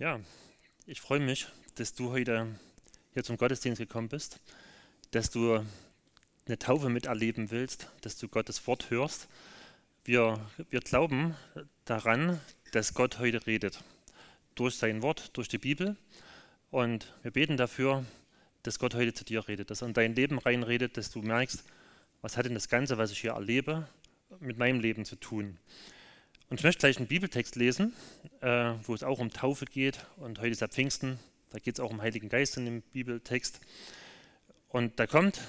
Ja, ich freue mich, dass du heute hier zum Gottesdienst gekommen bist, dass du eine Taufe miterleben willst, dass du Gottes Wort hörst. Wir, wir glauben daran, dass Gott heute redet. Durch sein Wort, durch die Bibel. Und wir beten dafür, dass Gott heute zu dir redet, dass er in dein Leben reinredet, dass du merkst, was hat denn das Ganze, was ich hier erlebe, mit meinem Leben zu tun. Und ich möchte gleich einen Bibeltext lesen, äh, wo es auch um Taufe geht. Und heute ist ja Pfingsten, da geht es auch um Heiligen Geist in dem Bibeltext. Und da kommt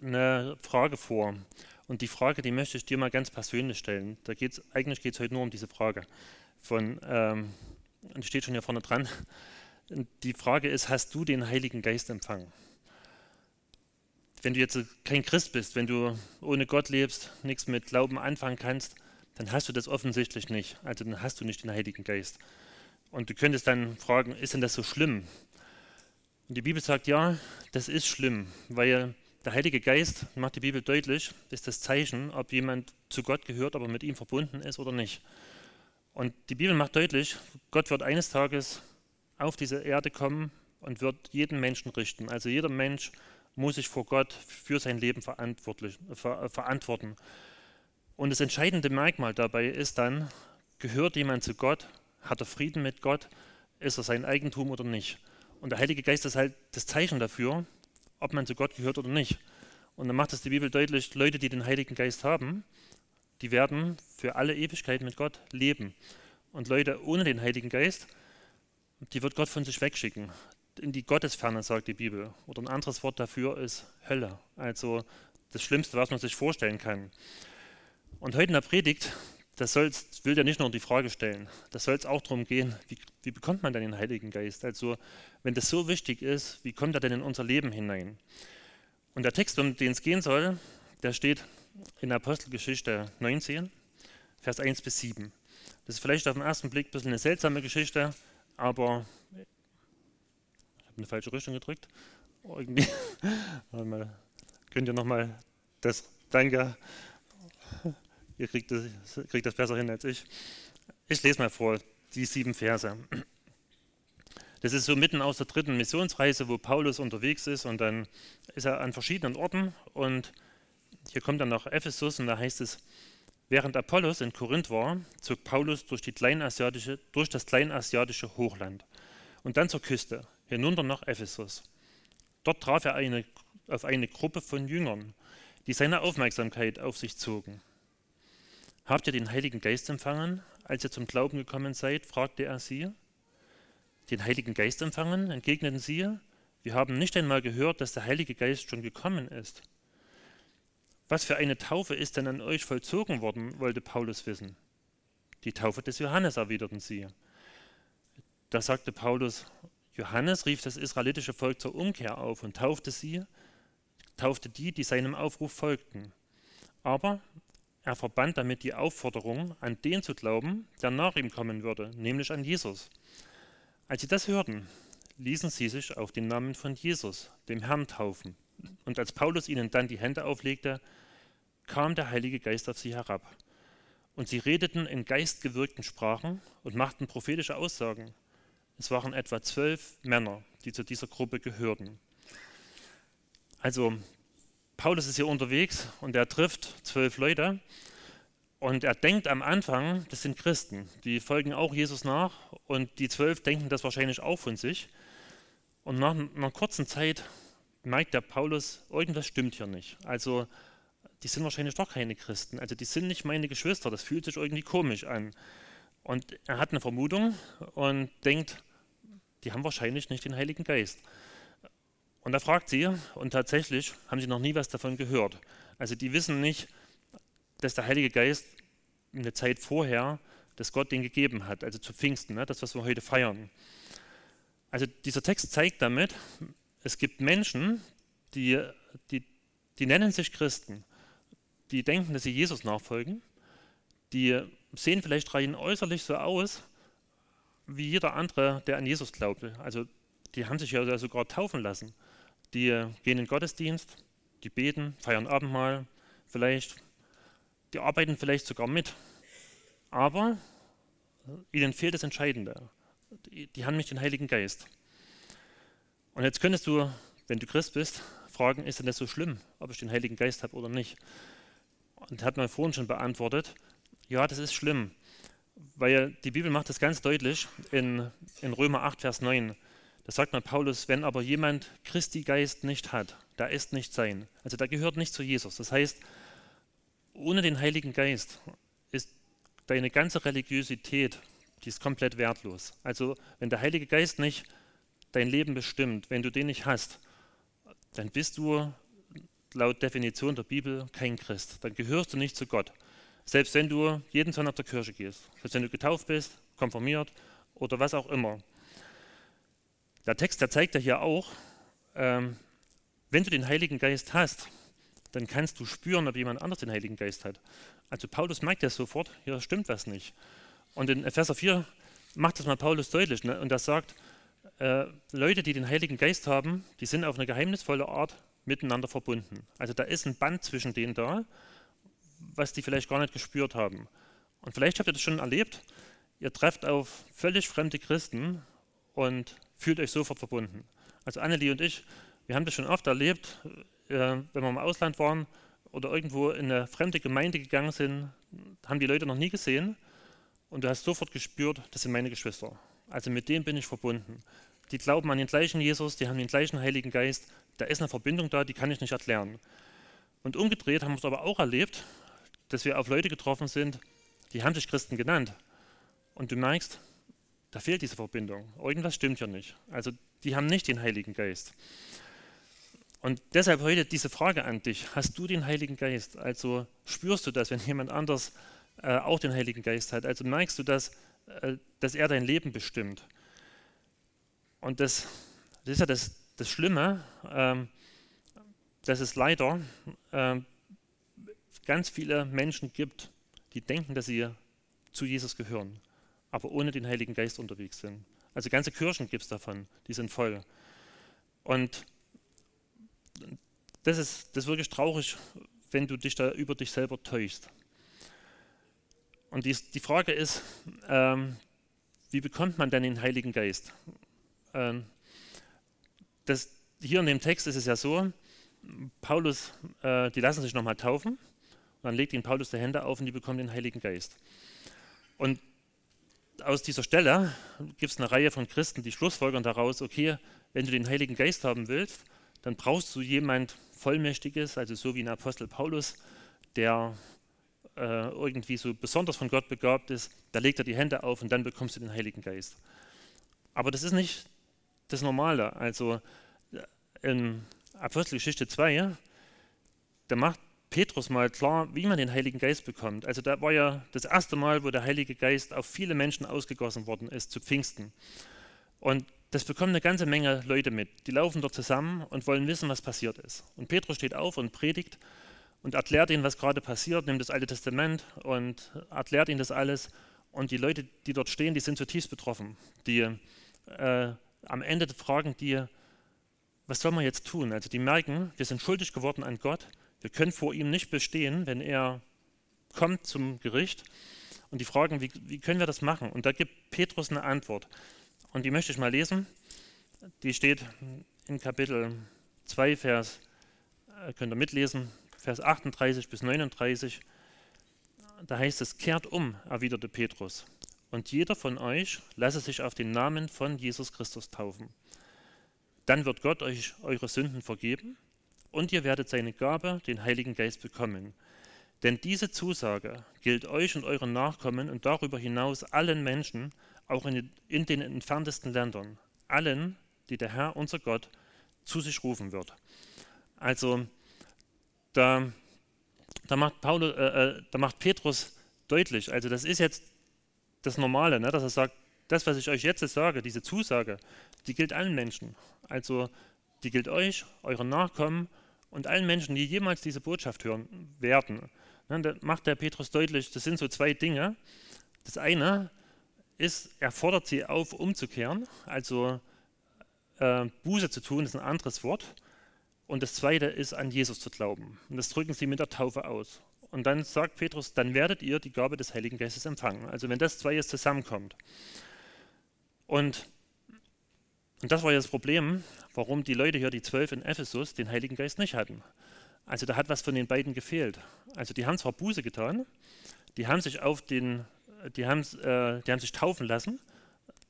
eine Frage vor. Und die Frage, die möchte ich dir mal ganz persönlich stellen. Da geht's, eigentlich geht es heute nur um diese Frage. Von, ähm, und steht schon hier vorne dran. Die Frage ist, hast du den Heiligen Geist empfangen? Wenn du jetzt kein Christ bist, wenn du ohne Gott lebst, nichts mit Glauben anfangen kannst, dann hast du das offensichtlich nicht. Also dann hast du nicht den Heiligen Geist. Und du könntest dann fragen, ist denn das so schlimm? Und die Bibel sagt, ja, das ist schlimm, weil der Heilige Geist, macht die Bibel deutlich, ist das Zeichen, ob jemand zu Gott gehört, ob er mit ihm verbunden ist oder nicht. Und die Bibel macht deutlich, Gott wird eines Tages auf diese Erde kommen und wird jeden Menschen richten. Also jeder Mensch muss sich vor Gott für sein Leben verantwortlich, ver, verantworten. Und das entscheidende Merkmal dabei ist dann, gehört jemand zu Gott, hat er Frieden mit Gott, ist er sein Eigentum oder nicht. Und der Heilige Geist ist halt das Zeichen dafür, ob man zu Gott gehört oder nicht. Und dann macht es die Bibel deutlich, Leute, die den Heiligen Geist haben, die werden für alle Ewigkeit mit Gott leben. Und Leute ohne den Heiligen Geist, die wird Gott von sich wegschicken. In die Gottesferne, sagt die Bibel. Oder ein anderes Wort dafür ist Hölle. Also das Schlimmste, was man sich vorstellen kann. Und heute in der Predigt, das soll's, will ja nicht nur die Frage stellen, das soll es auch darum gehen, wie, wie bekommt man denn den Heiligen Geist? Also, wenn das so wichtig ist, wie kommt er denn in unser Leben hinein? Und der Text, um den es gehen soll, der steht in Apostelgeschichte 19, Vers 1 bis 7. Das ist vielleicht auf den ersten Blick ein bisschen eine seltsame Geschichte, aber ich habe eine falsche Richtung gedrückt. Irgendwie. Könnt ihr nochmal das Danke Ihr kriegt das, kriegt das besser hin als ich. Ich lese mal vor, die sieben Verse. Das ist so mitten aus der dritten Missionsreise, wo Paulus unterwegs ist und dann ist er an verschiedenen Orten und hier kommt er nach Ephesus und da heißt es, während Apollos in Korinth war, zog Paulus durch, durch das kleinasiatische Hochland und dann zur Küste, hinunter nach Ephesus. Dort traf er eine, auf eine Gruppe von Jüngern, die seine Aufmerksamkeit auf sich zogen. Habt ihr den Heiligen Geist empfangen, als ihr zum Glauben gekommen seid? fragte er sie. Den Heiligen Geist empfangen? entgegneten sie. Wir haben nicht einmal gehört, dass der Heilige Geist schon gekommen ist. Was für eine Taufe ist denn an euch vollzogen worden, wollte Paulus wissen. Die Taufe des Johannes, erwiderten sie. Da sagte Paulus, Johannes rief das israelitische Volk zur Umkehr auf und taufte sie, taufte die, die seinem Aufruf folgten. Aber er verband damit die Aufforderung, an den zu glauben, der nach ihm kommen würde, nämlich an Jesus. Als sie das hörten, ließen sie sich auf den Namen von Jesus, dem Herrn, taufen. Und als Paulus ihnen dann die Hände auflegte, kam der Heilige Geist auf sie herab. Und sie redeten in geistgewirkten Sprachen und machten prophetische Aussagen. Es waren etwa zwölf Männer, die zu dieser Gruppe gehörten. Also Paulus ist hier unterwegs und er trifft zwölf Leute und er denkt am Anfang, das sind Christen, die folgen auch Jesus nach und die zwölf denken das wahrscheinlich auch von sich. Und nach einer kurzen Zeit merkt der Paulus, irgendwas stimmt hier nicht. Also die sind wahrscheinlich doch keine Christen. Also die sind nicht meine Geschwister. Das fühlt sich irgendwie komisch an. Und er hat eine Vermutung und denkt, die haben wahrscheinlich nicht den Heiligen Geist. Und da fragt sie, und tatsächlich haben sie noch nie was davon gehört. Also die wissen nicht, dass der Heilige Geist eine Zeit vorher, dass Gott den gegeben hat, also zu Pfingsten, ne, das, was wir heute feiern. Also dieser Text zeigt damit, es gibt Menschen, die, die, die nennen sich Christen, die denken, dass sie Jesus nachfolgen, die sehen vielleicht rein äußerlich so aus, wie jeder andere, der an Jesus glaubte. Also die haben sich ja sogar taufen lassen die gehen in den Gottesdienst, die beten, feiern Abendmahl, vielleicht, die arbeiten vielleicht sogar mit. Aber ihnen fehlt das Entscheidende. die, haben nicht den Heiligen Geist. Und jetzt könntest du, wenn du Christ bist, fragen, ist denn das so schlimm, ob ich den Heiligen Geist habe oder nicht? Und hat man vorhin schon beantwortet, ja, das ist schlimm, weil die Bibel macht das ganz deutlich in, in Römer 8, Vers 9. Da sagt man Paulus, wenn aber jemand Christi Geist nicht hat, da ist nicht sein. Also da gehört nicht zu Jesus. Das heißt, ohne den Heiligen Geist ist deine ganze Religiosität, die ist komplett wertlos. Also wenn der Heilige Geist nicht dein Leben bestimmt, wenn du den nicht hast, dann bist du laut Definition der Bibel kein Christ. Dann gehörst du nicht zu Gott. Selbst wenn du jeden Sonntag zur Kirche gehst, selbst wenn du getauft bist, konfirmiert oder was auch immer. Der Text, der zeigt ja hier auch, ähm, wenn du den Heiligen Geist hast, dann kannst du spüren, ob jemand anders den Heiligen Geist hat. Also Paulus merkt ja sofort, hier stimmt was nicht. Und in Epheser 4 macht das mal Paulus deutlich. Ne? Und er sagt, äh, Leute, die den Heiligen Geist haben, die sind auf eine geheimnisvolle Art miteinander verbunden. Also da ist ein Band zwischen denen da, was die vielleicht gar nicht gespürt haben. Und vielleicht habt ihr das schon erlebt, ihr trefft auf völlig fremde Christen und fühlt euch sofort verbunden. Also Annelie und ich, wir haben das schon oft erlebt, äh, wenn wir im Ausland waren oder irgendwo in eine fremde Gemeinde gegangen sind, haben die Leute noch nie gesehen und du hast sofort gespürt, das sind meine Geschwister. Also mit denen bin ich verbunden. Die glauben an den gleichen Jesus, die haben den gleichen Heiligen Geist. Da ist eine Verbindung da, die kann ich nicht erklären. Und umgedreht haben wir es aber auch erlebt, dass wir auf Leute getroffen sind, die haben sich Christen genannt. Und du merkst, da fehlt diese Verbindung. Irgendwas stimmt ja nicht. Also die haben nicht den Heiligen Geist. Und deshalb heute diese Frage an dich. Hast du den Heiligen Geist? Also spürst du das, wenn jemand anders äh, auch den Heiligen Geist hat? Also merkst du das, äh, dass er dein Leben bestimmt? Und das, das ist ja das, das Schlimme, ähm, dass es leider äh, ganz viele Menschen gibt, die denken, dass sie zu Jesus gehören aber ohne den Heiligen Geist unterwegs sind. Also ganze Kirchen gibt es davon, die sind voll. Und das ist, das ist wirklich traurig, wenn du dich da über dich selber täuschst. Und die, die Frage ist, ähm, wie bekommt man denn den Heiligen Geist? Ähm, das, hier in dem Text ist es ja so, Paulus, äh, die lassen sich nochmal taufen, dann legt ihnen Paulus die Hände auf und die bekommen den Heiligen Geist. Und aus dieser Stelle gibt es eine Reihe von Christen, die schlussfolgern daraus, okay, wenn du den Heiligen Geist haben willst, dann brauchst du jemand Vollmächtiges, also so wie ein Apostel Paulus, der äh, irgendwie so besonders von Gott begabt ist, da legt er die Hände auf und dann bekommst du den Heiligen Geist. Aber das ist nicht das Normale. Also in Apostelgeschichte 2, da macht Petrus mal klar, wie man den Heiligen Geist bekommt. Also da war ja das erste Mal, wo der Heilige Geist auf viele Menschen ausgegossen worden ist, zu Pfingsten. Und das bekommen eine ganze Menge Leute mit. Die laufen dort zusammen und wollen wissen, was passiert ist. Und Petrus steht auf und predigt und erklärt ihnen, was gerade passiert, nimmt das Alte Testament und erklärt ihnen das alles. Und die Leute, die dort stehen, die sind zutiefst betroffen. Die äh, am Ende fragen die, was soll man jetzt tun? Also die merken, wir sind schuldig geworden an Gott wir können vor ihm nicht bestehen, wenn er kommt zum Gericht. Und die fragen, wie, wie können wir das machen? Und da gibt Petrus eine Antwort. Und die möchte ich mal lesen. Die steht in Kapitel 2, Vers, äh, könnt ihr mitlesen, Vers 38 bis 39. Da heißt es, kehrt um, erwiderte Petrus, und jeder von euch lasse sich auf den Namen von Jesus Christus taufen. Dann wird Gott euch eure Sünden vergeben und ihr werdet seine Gabe, den Heiligen Geist, bekommen. Denn diese Zusage gilt euch und euren Nachkommen und darüber hinaus allen Menschen, auch in, den entferntesten Ländern, allen, die der Herr, unser Gott, zu sich rufen wird. Also da, da, macht, Paulus, äh, äh, da macht Petrus deutlich, also das ist jetzt das Normale, ne, dass er sagt, das, was ich euch jetzt sage, diese Zusage, die gilt allen Menschen. Also die gilt euch, euren Nachkommen und allen Menschen, die jemals diese Botschaft hören werden. Ne, da macht der Petrus deutlich, das sind so zwei Dinge. Das eine ist, er fordert sie auf, umzukehren, also äh, Buße zu tun, ist ein anderes Wort. Und das zweite ist, an Jesus zu glauben. Und das drücken sie mit der Taufe aus. Und dann sagt Petrus, dann werdet ihr die Gabe des Heiligen Geistes empfangen. Also wenn das zwei jetzt zusammenkommt. Und, und das war ja das Problem, warum die Leute hier, die zwölf in Ephesus, den Heiligen Geist nicht hatten. Also da hat was von den beiden gefehlt. Also die haben zwar Buße getan, die haben sich auf den, die haben, äh, die haben sich taufen lassen.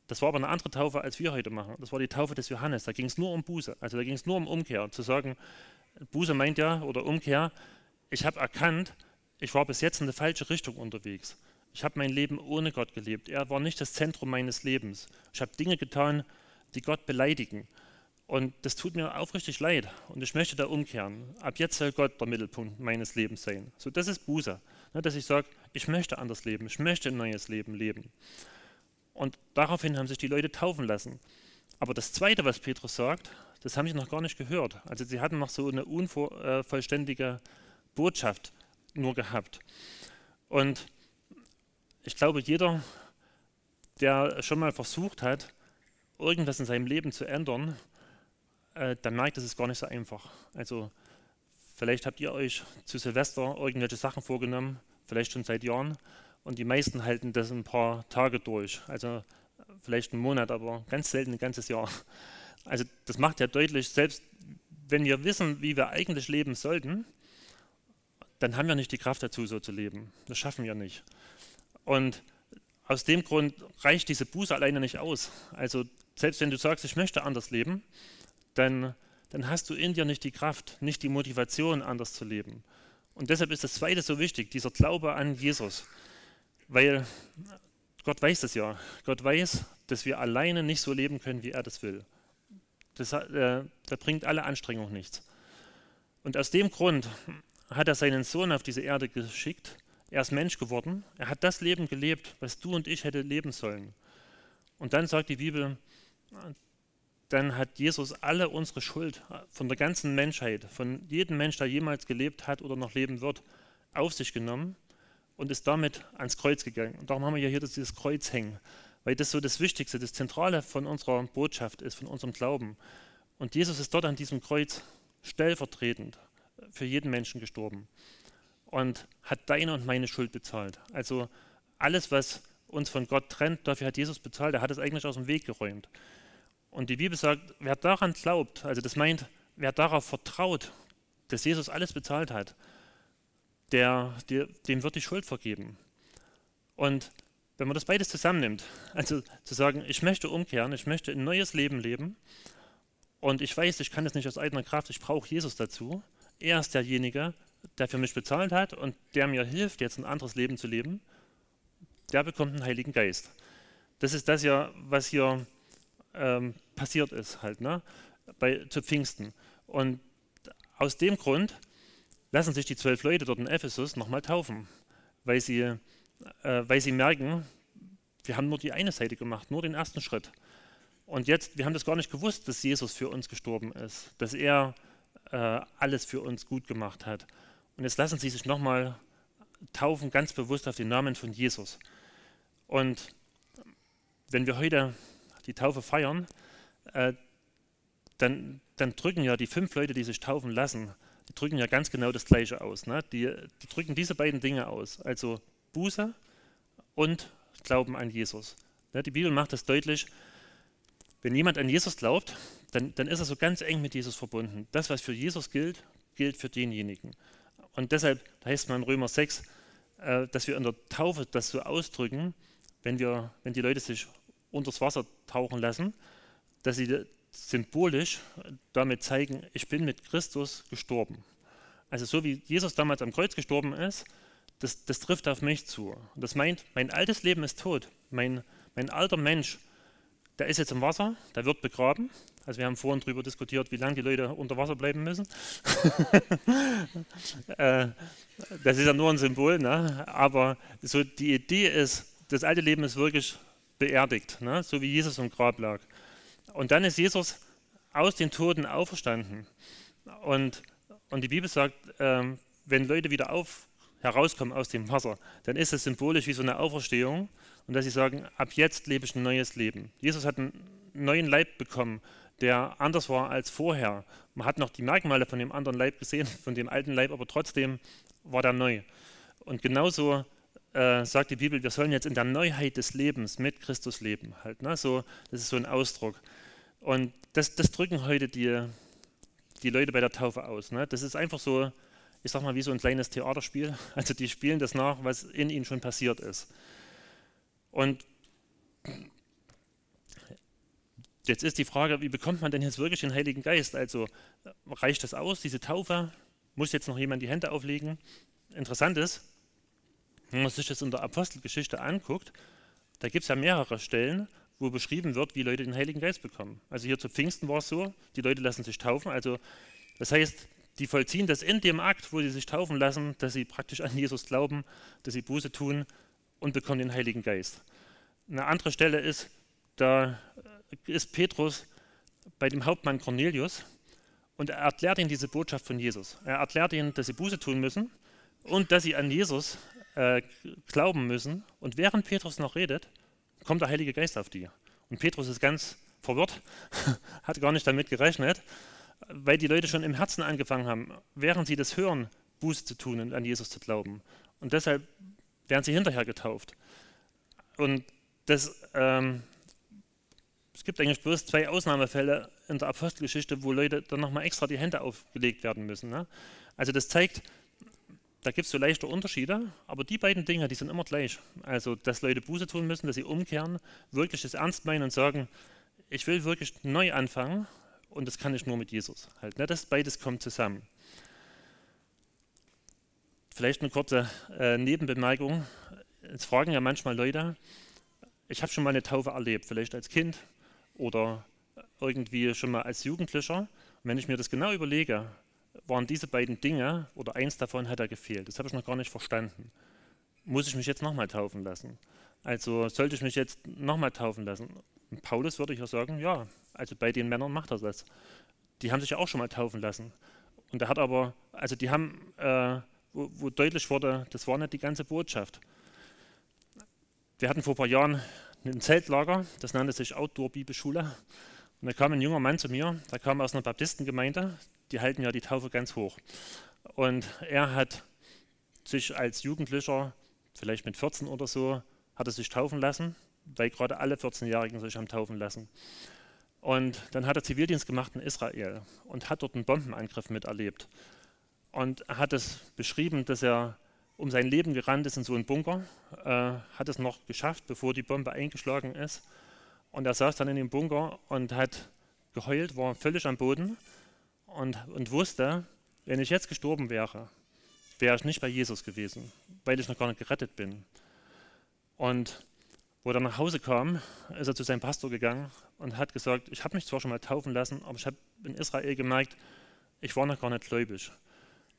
Das war aber eine andere Taufe, als wir heute machen. Das war die Taufe des Johannes. Da ging es nur um Buße. Also da ging es nur um Umkehr. Zu sagen, Buße meint ja, oder Umkehr, ich habe erkannt, ich war bis jetzt in eine falsche Richtung unterwegs. Ich habe mein Leben ohne Gott gelebt. Er war nicht das Zentrum meines Lebens. Ich habe Dinge getan, die Gott beleidigen. Und das tut mir aufrichtig leid. Und ich möchte da umkehren. Ab jetzt soll Gott der Mittelpunkt meines Lebens sein. So, das ist Buße. Ne, dass ich sage, ich möchte anders leben. Ich möchte ein neues Leben leben. Und daraufhin haben sich die Leute taufen lassen. Aber das Zweite, was Petrus sagt, das haben sie noch gar nicht gehört. Also sie hatten noch so eine unvollständige Botschaft nur gehabt. Und ich glaube, jeder, der schon mal versucht hat, irgendwas in seinem Leben zu ändern, äh, der merkt, es ist gar nicht so einfach. Also vielleicht habt ihr euch zu Silvester irgendwelche Sachen vorgenommen, vielleicht schon seit Jahren, und die meisten halten das ein paar Tage durch. Also vielleicht einen Monat, aber ganz selten ein ganzes Jahr. Also das macht ja deutlich, selbst wenn wir wissen, wie wir eigentlich leben sollten, dann haben wir nicht die Kraft dazu, so zu leben. Das schaffen wir nicht. Und aus dem Grund reicht diese Buße alleine nicht aus. Also selbst wenn du sagst, ich möchte anders leben, dann, dann hast du in dir nicht die Kraft, nicht die Motivation, anders zu leben. Und deshalb ist das Zweite so wichtig, dieser Glaube an Jesus. Weil Gott weiß das ja. Gott weiß, dass wir alleine nicht so leben können, wie er das will. Das, äh, da bringt alle Anstrengung nichts. Und aus dem Grund hat er seinen Sohn auf diese Erde geschickt. Er ist Mensch geworden. Er hat das Leben gelebt, was du und ich hätte leben sollen. Und dann sagt die Bibel, dann hat Jesus alle unsere Schuld von der ganzen Menschheit, von jedem Mensch, der jemals gelebt hat oder noch leben wird, auf sich genommen und ist damit ans Kreuz gegangen. Und darum haben wir hier dieses Kreuz hängen, weil das so das Wichtigste, das Zentrale von unserer Botschaft ist, von unserem Glauben. Und Jesus ist dort an diesem Kreuz stellvertretend für jeden Menschen gestorben und hat deine und meine Schuld bezahlt. Also alles, was uns von Gott trennt, dafür hat Jesus bezahlt. Er hat es eigentlich aus dem Weg geräumt. Und die Bibel sagt, wer daran glaubt, also das meint, wer darauf vertraut, dass Jesus alles bezahlt hat, der, der, dem wird die Schuld vergeben. Und wenn man das beides zusammennimmt, also zu sagen, ich möchte umkehren, ich möchte ein neues Leben leben und ich weiß, ich kann es nicht aus eigener Kraft, ich brauche Jesus dazu. Er ist derjenige, der für mich bezahlt hat und der mir hilft, jetzt ein anderes Leben zu leben. Der bekommt einen Heiligen Geist. Das ist das ja, was hier ähm, passiert ist, halt, ne? Bei, zu Pfingsten. Und aus dem Grund lassen sich die zwölf Leute dort in Ephesus nochmal taufen, weil sie, äh, weil sie merken, wir haben nur die eine Seite gemacht, nur den ersten Schritt. Und jetzt, wir haben das gar nicht gewusst, dass Jesus für uns gestorben ist, dass er äh, alles für uns gut gemacht hat. Und jetzt lassen sie sich nochmal taufen, ganz bewusst auf den Namen von Jesus. Und wenn wir heute die Taufe feiern, äh, dann, dann, drücken ja die fünf Leute, die sich taufen lassen, die drücken ja ganz genau das Gleiche aus. Ne? Die, die drücken diese beiden Dinge aus, also Buße und Glauben an Jesus. Ne? Die Bibel macht das deutlich, wenn jemand an Jesus glaubt, dann, dann ist er so ganz eng mit Jesus verbunden. Das, was für Jesus gilt, gilt für denjenigen. Und deshalb, heißt man in Römer 6, äh, dass wir in der Taufe das so ausdrücken, wenn, wir, wenn die Leute sich unters Wasser tauchen lassen, dass sie symbolisch damit zeigen, ich bin mit Christus gestorben. Also so wie Jesus damals am Kreuz gestorben ist, das, das trifft auf mich zu. Das meint, mein altes Leben ist tot. Mein, mein alter Mensch, der ist jetzt im Wasser, der wird begraben. Also wir haben vorhin darüber diskutiert, wie lange die Leute unter Wasser bleiben müssen. Äh, das ist ja nur ein Symbol, ne? aber so die Idee ist, das alte Leben ist wirklich beerdigt, ne? so wie Jesus im Grab lag. Und dann ist Jesus aus den Toten auferstanden. Und, und die Bibel sagt, ähm, wenn Leute wieder auf, herauskommen aus dem Wasser, dann ist es symbolisch wie so eine Auferstehung und dass sie sagen, ab jetzt lebe ich ein neues Leben. Jesus hat einen neuen Leib bekommen, der anders war als vorher. Man hat noch die Merkmale von dem anderen Leib gesehen, von dem alten Leib, aber trotzdem war der neu. Und genauso äh, sagt die Bibel, wir sollen jetzt in der Neuheit des Lebens mit Christus leben. Halt, ne? so, das ist so ein Ausdruck. Und das, das drücken heute die, die Leute bei der Taufe aus. Ne? Das ist einfach so, ich sag mal, wie so ein kleines Theaterspiel. Also die spielen das nach, was in ihnen schon passiert ist. Und jetzt ist die Frage, wie bekommt man denn jetzt wirklich den Heiligen Geist? Also reicht das aus, diese Taufe? Muss jetzt noch jemand die Hände auflegen? Interessant ist, wenn man sich das in der Apostelgeschichte anguckt, da gibt es ja mehrere Stellen, wo beschrieben wird, wie Leute den Heiligen Geist bekommen. Also hier zu Pfingsten war es so, die Leute lassen sich taufen. Also das heißt, die vollziehen das in dem Akt, wo sie sich taufen lassen, dass sie praktisch an Jesus glauben, dass sie Buße tun und bekommen den Heiligen Geist. Eine andere Stelle ist, da ist Petrus bei dem Hauptmann Cornelius und er erklärt ihnen diese Botschaft von Jesus. Er erklärt ihnen, dass sie Buße tun müssen und dass sie an Jesus äh, glauben müssen. Und während Petrus noch redet, kommt der Heilige Geist auf die. Und Petrus ist ganz verwirrt, hat gar nicht damit gerechnet, weil die Leute schon im Herzen angefangen haben, während sie das hören, Buße zu tun und an Jesus zu glauben. Und deshalb werden sie hinterher getauft. Und das, ähm, es gibt eigentlich bloß zwei Ausnahmefälle in der Apostelgeschichte, wo Leute dann nochmal extra die Hände aufgelegt werden müssen. Ne? Also das zeigt, da gibt es so leichte Unterschiede, aber die beiden Dinge, die sind immer gleich. Also, dass Leute Buße tun müssen, dass sie umkehren, wirklich das ernst meinen und sagen, ich will wirklich neu anfangen und das kann ich nur mit Jesus. Halt, ne? Das beides kommt zusammen. Vielleicht eine kurze äh, Nebenbemerkung. Es fragen ja manchmal Leute, ich habe schon mal eine Taufe erlebt, vielleicht als Kind oder irgendwie schon mal als Jugendlicher. Und wenn ich mir das genau überlege, waren diese beiden Dinge oder eins davon hat er gefehlt. Das habe ich noch gar nicht verstanden. Muss ich mich jetzt nochmal taufen lassen? Also sollte ich mich jetzt nochmal taufen lassen? Und Paulus würde ich ja sagen, ja, also bei den Männern macht er das. Die haben sich ja auch schon mal taufen lassen. Und er hat aber, also die haben, äh, wo, wo deutlich wurde, das war nicht die ganze Botschaft. Wir hatten vor ein paar Jahren ein Zeltlager, das nannte sich Outdoor-Bibelschule. Und da kam ein junger Mann zu mir, der kam aus einer Baptistengemeinde, die halten ja die Taufe ganz hoch. Und er hat sich als Jugendlicher, vielleicht mit 14 oder so, hat er sich taufen lassen, weil gerade alle 14-Jährigen sich haben taufen lassen. Und dann hat er Zivildienst gemacht in Israel und hat dort einen Bombenangriff miterlebt. Und er hat es beschrieben, dass er um sein Leben gerannt ist in so einen Bunker, äh, hat es noch geschafft, bevor die Bombe eingeschlagen ist. Und er saß dann in dem Bunker und hat geheult, war völlig am Boden und, und wusste, wenn ich jetzt gestorben wäre, wäre ich nicht bei Jesus gewesen, weil ich noch gar nicht gerettet bin. Und wo er nach Hause kam, ist er zu seinem Pastor gegangen und hat gesagt, ich habe mich zwar schon mal taufen lassen, aber ich habe in Israel gemerkt, ich war noch gar nicht gläubig.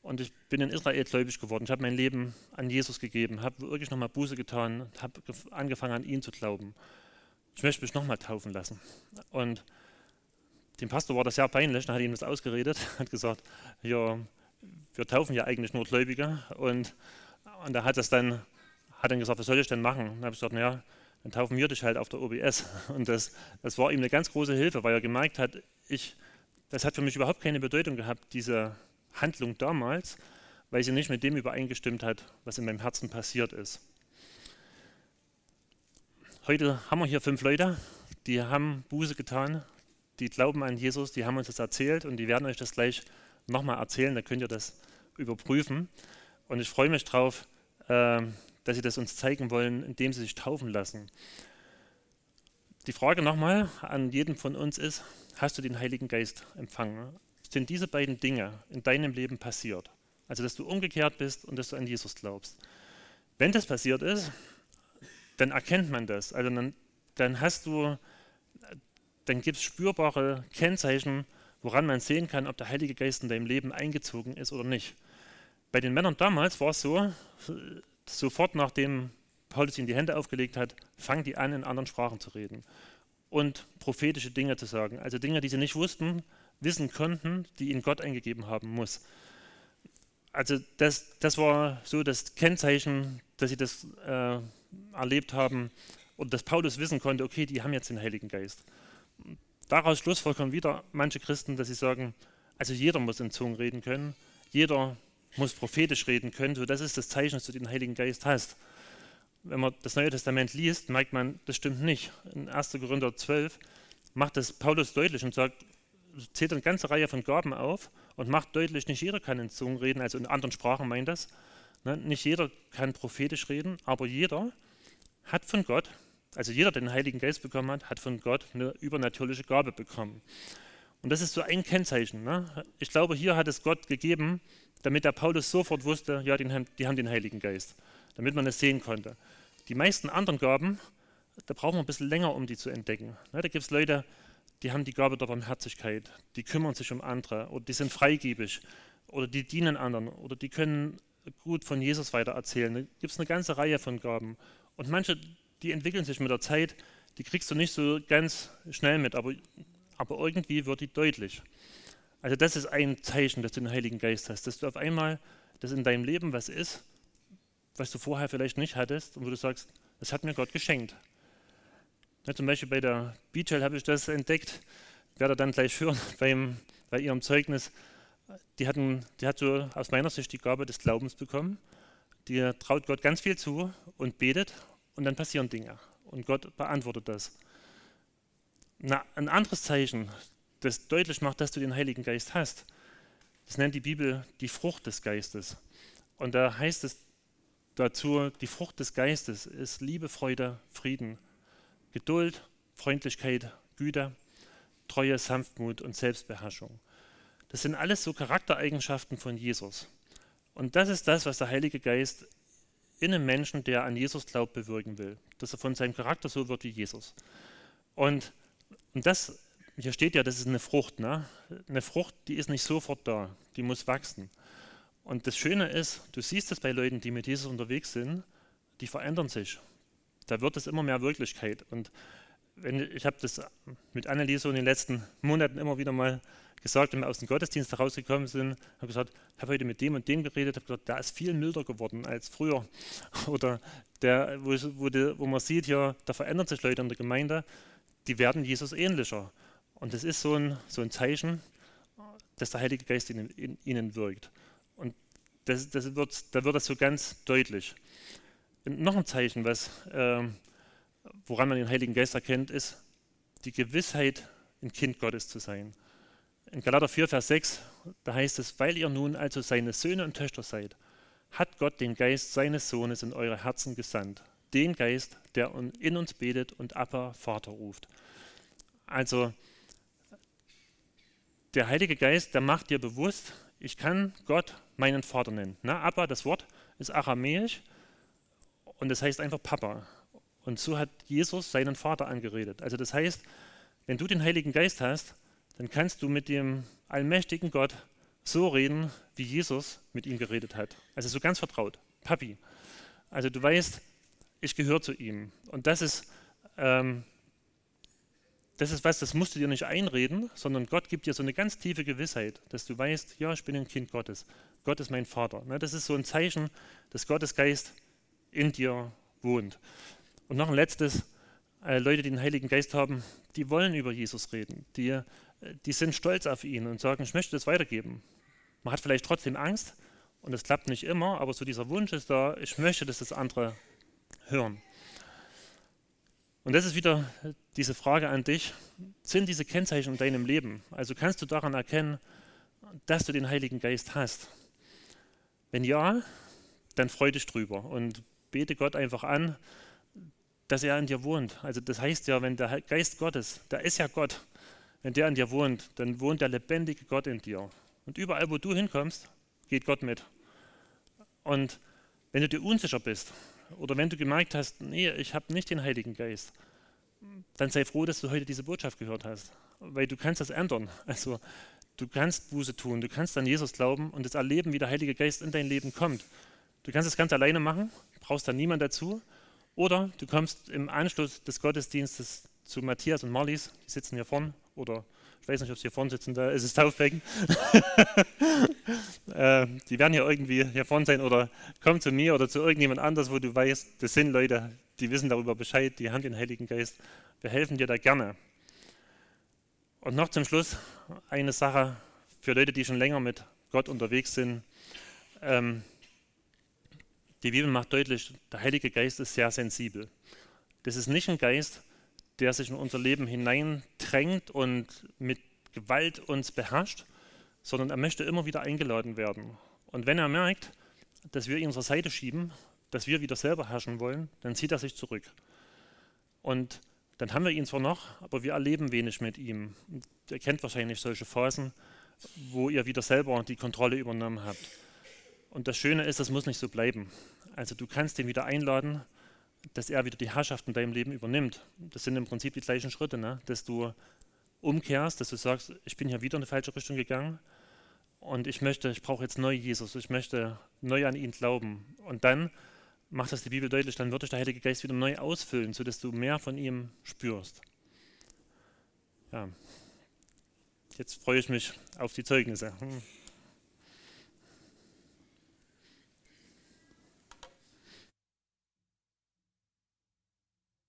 Und ich bin in Israel gläubig geworden. Ich habe mein Leben an Jesus gegeben, habe wirklich nochmal Buße getan, habe angefangen an ihn zu glauben. Ich möchte mich nochmal taufen lassen. Und dem Pastor war das sehr peinlich, dann hat ihm das ausgeredet, hat gesagt, ja, wir taufen ja eigentlich nur Gläubige. Und, und er hat das dann, hat dann gesagt, was soll ich denn machen? dann habe ich gesagt, naja, dann taufen wir dich halt auf der OBS. Und das, das war ihm eine ganz große Hilfe, weil er gemerkt hat, ich, das hat für mich überhaupt keine Bedeutung gehabt, diese Handlung damals, weil sie nicht mit dem übereingestimmt hat, was in meinem Herzen passiert ist. Heute haben wir hier fünf Leute, die haben Buße getan, die glauben an Jesus, die haben uns das erzählt und die werden euch das gleich nochmal erzählen, dann könnt ihr das überprüfen. Und ich freue mich drauf, äh, dass sie das uns zeigen wollen, indem sie sich taufen lassen. Die Frage nochmal an jeden von uns ist, hast du den Heiligen Geist empfangen? Sind diese beiden Dinge in deinem Leben passiert? Also, dass du umgekehrt bist und dass du an Jesus glaubst. Wenn das passiert ist, dann erkennt man das. Also dann, dann hast du dann gibt es spürbare Kennzeichen, woran man sehen kann, ob der Heilige Geist in deinem Leben eingezogen ist oder nicht. Bei den Männern damals war es so, sofort nachdem Paulus ihnen die Hände aufgelegt hat, fangen die an, in anderen Sprachen zu reden und prophetische Dinge zu sagen. Also Dinge, die sie nicht wussten, wissen konnten, die ihnen Gott eingegeben haben muss. Also das, das war so das Kennzeichen, dass sie das äh, erlebt haben und dass Paulus wissen konnte, okay, die haben jetzt den Heiligen Geist. Daraus schlussfolgern wieder manche Christen, dass sie sagen, also jeder muss in Zungen reden können, jeder muss prophetisch reden können, so das ist das Zeichen, dass du den Heiligen Geist hast. wenn man das Neue Testament liest, merkt man, das stimmt nicht. In 1. Korinther 12 macht das Paulus deutlich und sagt, zählt eine ganze Reihe von Gaben auf und macht deutlich, nicht jeder kann in Zungen reden, also in anderen Sprachen meint das. Ne? Nicht jeder kann prophetisch reden, aber jeder hat von Gott, also jeder, der den Heiligen Geist bekommen hat, hat von Gott eine übernatürliche Gabe bekommen. Und das ist so ein Kennzeichen. Ne? Ich glaube, hier hat es Gott gegeben, damit der Paulus sofort wusste, ja, die haben, die haben den Heiligen Geist, damit man es sehen konnte. Die meisten anderen Gaben, da brauchen wir ein bisschen länger, um die zu entdecken. Ne? Da gibt es Leute, die haben die Gabe der Barmherzigkeit, die kümmern sich um andere oder die sind freigebig oder die dienen anderen oder die können gut von Jesus weitererzählen. Da gibt es eine ganze Reihe von Gaben. Und manche, die entwickeln sich mit der Zeit, die kriegst du nicht so ganz schnell mit, aber, aber irgendwie wird die deutlich. Also das ist ein Zeichen, dass du den Heiligen Geist hast, dass du auf einmal, dass in deinem Leben was ist, was du vorher vielleicht nicht hattest und wo du sagst, das hat mir Gott geschenkt. Ja, zum Beispiel bei der Beachel habe ich das entdeckt, werde dann gleich hören beim, bei ihrem Zeugnis. Die, hatten, die hat so aus meiner Sicht die Gabe des Glaubens bekommen. Die traut Gott ganz viel zu und betet und dann passieren Dinge. Und Gott beantwortet das. Na, ein anderes Zeichen, das deutlich macht, dass du den Heiligen Geist hast, das nennt die Bibel die Frucht des Geistes. Und da heißt es dazu, die Frucht des Geistes ist Liebe, Freude, Frieden, Geduld, Freundlichkeit, Güte, Treue, Sanftmut und Selbstbeherrschung. Das sind alles so Charaktereigenschaften von Jesus. Und das ist das, was der Heilige Geist in einem Menschen, der an Jesus glaubt, bewirken will. Dass er von seinem Charakter so wird wie Jesus. Und, und das, hier steht ja, das ist eine Frucht. Ne? Eine Frucht, die ist nicht sofort da, die muss wachsen. Und das Schöne ist, du siehst es bei Leuten, die mit Jesus unterwegs sind, die verändern sich da wird es immer mehr Wirklichkeit. Und wenn, ich habe das mit Annelies so in den letzten Monaten immer wieder mal gesagt, wenn wir aus dem Gottesdienst herausgekommen sind, habe gesagt, habe heute mit dem und dem geredet, habe gesagt, der ist viel milder geworden als früher. Oder der, wo, wo, die, wo man sieht, ja, da verändern sich Leute in der Gemeinde, die werden Jesus ähnlicher. Und das ist so ein, so ein Zeichen, dass der Heilige Geist in, in ihnen wirkt. Und das, das wird, da wird das so ganz deutlich noch ein Zeichen, was, äh, woran man den Heiligen Geist erkennt, ist die Gewissheit, ein Kind Gottes zu sein. In Galater 4, Vers 6, da heißt es, weil ihr nun also seine Söhne und Töchter seid, hat Gott den Geist seines Sohnes in eure Herzen gesandt. Den Geist, der in uns betet und Abba, Vater ruft. Also, der Heilige Geist, der macht dir bewusst, ich kann Gott meinen Vater nennen. Na, Abba, das Wort ist aramäisch und das heißt einfach Papa. Und so hat Jesus seinen Vater angeredet. Also das heißt, wenn du den Heiligen Geist hast, dann kannst du mit dem allmächtigen Gott so reden, wie Jesus mit ihm geredet hat. Also so ganz vertraut. Papi. Also du weißt, ich gehöre zu ihm. Und das ist, ähm, das ist was, das musst du dir nicht einreden, sondern Gott gibt dir so eine ganz tiefe Gewissheit, dass du weißt, ja, ich bin ein Kind Gottes. Gott ist mein Vater. Ne, das ist so ein Zeichen, dass Gottes Geist in dir wohnt. Und noch ein letztes, äh, Leute, die den Heiligen Geist haben, die wollen über Jesus reden. Die, äh, die sind stolz auf ihn und sagen, ich möchte das weitergeben. Man hat vielleicht trotzdem Angst und es klappt nicht immer, aber so dieser Wunsch ist da, ich möchte, dass das andere hören. Und das ist wieder diese Frage an dich, sind diese Kennzeichen in deinem Leben? Also kannst du daran erkennen, dass du den Heiligen Geist hast? Wenn ja, dann freu dich drüber und bete Gott einfach an, dass er in dir wohnt. Also das heißt ja, wenn der Geist Gottes, der ist ja Gott, wenn der in dir wohnt, dann wohnt der lebendige Gott in dir. Und überall, wo du hinkommst, geht Gott mit. Und wenn du dir unsicher bist oder wenn du gemerkt hast, nee, ich habe nicht den Heiligen Geist, dann sei froh, dass du heute diese Botschaft gehört hast, weil du kannst das ändern. Also du kannst Buße tun, du kannst an Jesus glauben und das erleben, wie der Heilige Geist in dein Leben kommt. Du kannst es ganz alleine machen, brauchst da niemand dazu. Oder du kommst im Anschluss des Gottesdienstes zu Matthias und Marlies, die sitzen hier vorne, oder ich weiß nicht, ob sie hier vorne sitzen, da ist es Taufbecken. äh, die werden hier irgendwie hier vorne sein oder komm zu mir oder zu irgendjemand anders, wo du weißt, das sind Leute, die wissen darüber Bescheid, die haben den Heiligen Geist. Wir helfen dir da gerne. Und noch zum Schluss eine Sache für Leute, die schon länger mit Gott unterwegs sind. Ähm, Die Bibel macht deutlich, der Heilige Geist ist sehr sensibel. Das ist nicht ein Geist, der sich in unser Leben hineindrängt und mit Gewalt uns beherrscht, sondern er möchte immer wieder eingeladen werden. Und wenn er merkt, dass wir ihn unsere Seite schieben, dass wir wieder selber herrschen wollen, dann zieht er sich zurück. Und dann haben wir ihn zwar noch, aber wir erleben wenig mit ihm. ihr kennt wahrscheinlich solche Phasen, wo ihr wieder selber die Kontrolle übernommen habt. Und das Schöne ist, das muss nicht so bleiben. Also du kannst ihn wieder einladen, dass er wieder die Herrschaft in deinem Leben übernimmt. Das sind im Prinzip die gleichen Schritte, ne? dass du umkehrst, dass du sagst, ich bin hier wieder in die falsche Richtung gegangen und ich möchte, ich brauche jetzt neu Jesus, ich möchte neu an ihn glauben. Und dann macht das die Bibel deutlich, dann wird dich der Heilige Geist wieder neu ausfüllen, sodass du mehr von ihm spürst. Ja. Jetzt freue ich mich auf die Zeugnisse. Hm.